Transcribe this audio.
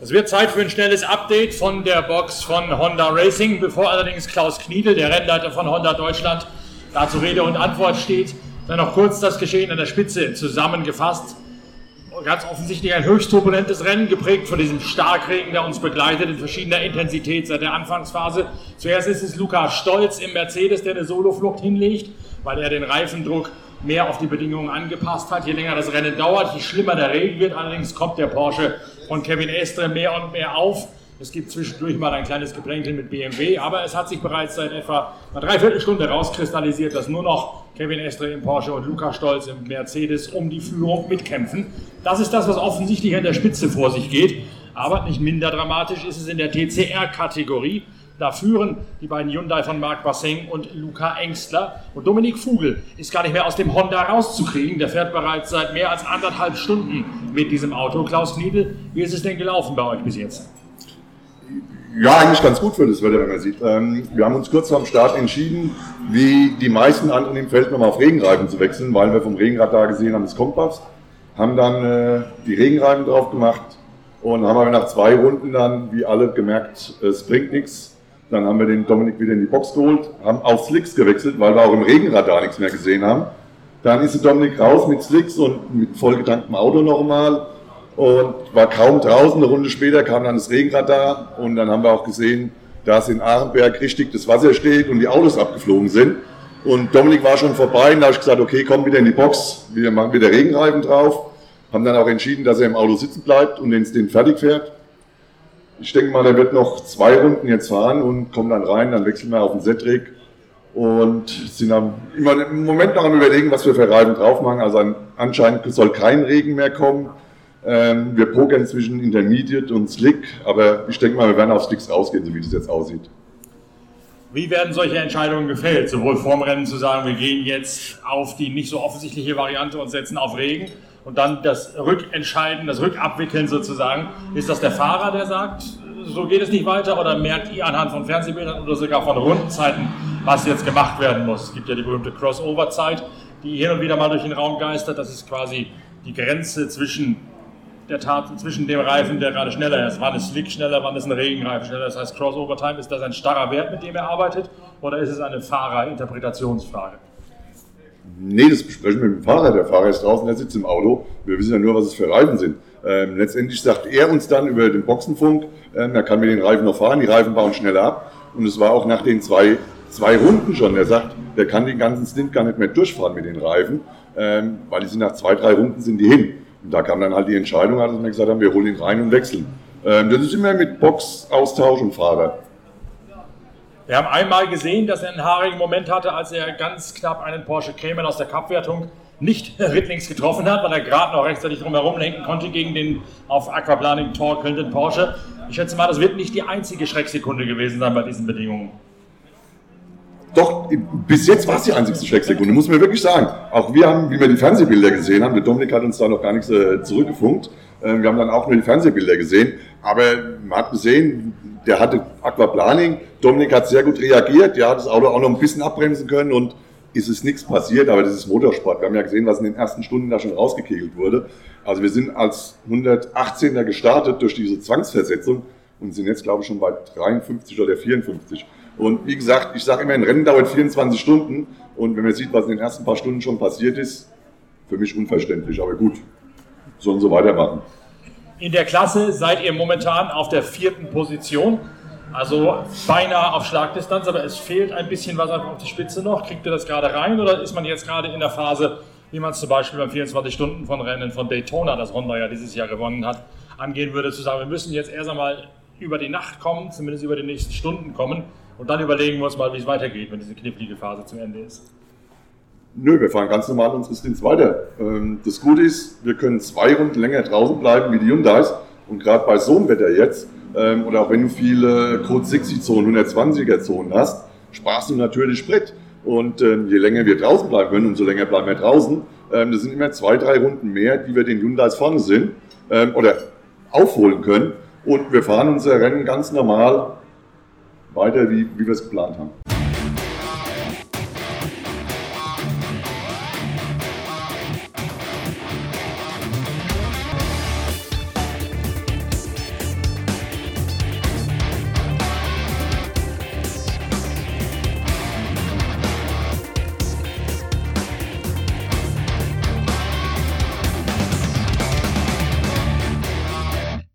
Es wird Zeit für ein schnelles Update von der Box von Honda Racing, bevor allerdings Klaus Kniedel, der Rennleiter von Honda Deutschland, dazu Rede und Antwort steht. Dann noch kurz das Geschehen an der Spitze zusammengefasst. Ganz offensichtlich ein höchst turbulentes Rennen, geprägt von diesem Starkregen, der uns begleitet in verschiedener Intensität seit der Anfangsphase. Zuerst ist es Lukas Stolz im Mercedes, der eine Soloflucht hinlegt, weil er den Reifendruck mehr auf die Bedingungen angepasst hat. Je länger das Rennen dauert, je schlimmer der Regen wird. Allerdings kommt der Porsche von Kevin Estre mehr und mehr auf. Es gibt zwischendurch mal ein kleines Geplänkel mit BMW, aber es hat sich bereits seit etwa einer Dreiviertelstunde rauskristallisiert, dass nur noch Kevin Estre im Porsche und Luca Stolz im Mercedes um die Führung mitkämpfen. Das ist das, was offensichtlich an der Spitze vor sich geht. Aber nicht minder dramatisch ist es in der TCR-Kategorie. Da führen die beiden Hyundai von Marc Basseng und Luca Engstler. Und Dominik Vogel ist gar nicht mehr aus dem Honda rauszukriegen. Der fährt bereits seit mehr als anderthalb Stunden mit diesem Auto. Klaus Kniedel, wie ist es denn gelaufen bei euch bis jetzt? Ja, eigentlich ganz gut für das Wetter, wenn man sieht. Ähm, wir haben uns kurz dem Start entschieden, wie die meisten anderen im Feld nochmal auf Regenreifen zu wechseln, weil wir vom Regenradar gesehen haben, es kommt was. Haben dann äh, die Regenreifen drauf gemacht und haben aber nach zwei Runden dann, wie alle, gemerkt, es bringt nichts. Dann haben wir den Dominik wieder in die Box geholt, haben auf Slicks gewechselt, weil wir auch im Regenradar nichts mehr gesehen haben. Dann ist der Dominik raus mit Slicks und mit vollgetanktem Auto nochmal und war kaum draußen. Eine Runde später kam dann das Regenradar und dann haben wir auch gesehen, dass in Arenberg richtig das Wasser steht und die Autos abgeflogen sind. Und Dominik war schon vorbei und da habe ich gesagt, okay, komm wieder in die Box, wir machen wieder Regenreifen drauf. Haben dann auch entschieden, dass er im Auto sitzen bleibt und den, den fertig fährt. Ich denke mal, der wird noch zwei Runden jetzt fahren und kommt dann rein, dann wechseln wir auf den Zetrick und sind am, immer im Moment noch am überlegen, was wir für Reifen drauf machen. Also anscheinend soll kein Regen mehr kommen. Ähm, wir pokern zwischen Intermediate und Slick, aber ich denke mal, wir werden auf Slicks rausgehen, so wie das jetzt aussieht. Wie werden solche Entscheidungen gefällt? Sowohl vorm Rennen zu sagen, wir gehen jetzt auf die nicht so offensichtliche Variante und setzen auf Regen und dann das Rückentscheiden, das Rückabwickeln sozusagen. Ist das der Fahrer, der sagt, so geht es nicht weiter oder merkt ihr anhand von Fernsehbildern oder sogar von Rundenzeiten, was jetzt gemacht werden muss? Es gibt ja die berühmte Crossover-Zeit, die hin und wieder mal durch den Raum geistert. Das ist quasi die Grenze zwischen der Tat zwischen dem Reifen, der gerade schneller ist. Wann ist Slick schneller, wann ist ein Regenreifen schneller? Das heißt, Crossover Time, ist das ein starrer Wert, mit dem er arbeitet? Oder ist es eine Fahrerinterpretationsfrage? Nee, das besprechen wir mit dem Fahrer. Der Fahrer ist draußen, der sitzt im Auto. Wir wissen ja nur, was es für Reifen sind. Ähm, letztendlich sagt er uns dann über den Boxenfunk, ähm, er kann mit den Reifen noch fahren, die Reifen bauen schneller ab. Und es war auch nach den zwei, zwei Runden schon. Er sagt, der kann den ganzen Stint gar nicht mehr durchfahren mit den Reifen, ähm, weil die sind nach zwei, drei Runden sind die hin. Und da kam dann halt die Entscheidung, dass wir gesagt haben, wir holen ihn rein und wechseln. Ähm, das ist immer mit Boxaustausch und Fahrer. Wir haben einmal gesehen, dass er einen haarigen Moment hatte, als er ganz knapp einen Porsche Cayman aus der Cup-Wertung nicht rittlings getroffen hat, weil er gerade noch rechtzeitig drumherum lenken konnte gegen den auf Aquaplaning torkelnden Porsche. Ich schätze mal, das wird nicht die einzige Schrecksekunde gewesen sein bei diesen Bedingungen. Doch, bis jetzt war es die einzigste Schrecksekunde, muss man wirklich sagen. Auch wir haben, wie wir die Fernsehbilder gesehen haben, der Dominik hat uns da noch gar nichts äh, zurückgefunkt. Ähm, wir haben dann auch nur die Fernsehbilder gesehen. Aber man hat gesehen, der hatte Aquaplaning. Dominik hat sehr gut reagiert. Der hat das Auto auch noch ein bisschen abbremsen können und ist es nichts passiert. Aber das ist Motorsport. Wir haben ja gesehen, was in den ersten Stunden da schon rausgekegelt wurde. Also wir sind als 118er gestartet durch diese Zwangsversetzung und sind jetzt, glaube ich, schon bei 53 oder 54. Und wie gesagt, ich sage immer, ein Rennen dauert 24 Stunden. Und wenn man sieht, was in den ersten paar Stunden schon passiert ist, für mich unverständlich. Aber gut, sollen sie weitermachen. In der Klasse seid ihr momentan auf der vierten Position. Also beinahe auf Schlagdistanz, aber es fehlt ein bisschen was auf die Spitze noch. Kriegt ihr das gerade rein oder ist man jetzt gerade in der Phase, wie man es zum Beispiel beim 24-Stunden-von-Rennen von Daytona, das Honda ja dieses Jahr gewonnen hat, angehen würde, zu sagen, wir müssen jetzt erst einmal über die Nacht kommen, zumindest über die nächsten Stunden kommen und dann überlegen wir uns mal, wie es weitergeht, wenn diese knifflige Phase zu Ende ist. Nö, wir fahren ganz normal unsere Stints weiter. Ähm, das Gute ist, wir können zwei Runden länger draußen bleiben wie die Hyundais. Und gerade bei so einem Wetter jetzt, ähm, oder auch wenn du viele Code 60 Zonen, 120er Zonen hast, sparst du natürlich Sprit. Und ähm, je länger wir draußen bleiben können, umso länger bleiben wir draußen. Das sind immer zwei, drei Runden mehr, die wir den Hyundais vorne sind oder aufholen können. Und wir fahren unser Rennen ganz normal weiter, wie, wie wir es geplant haben.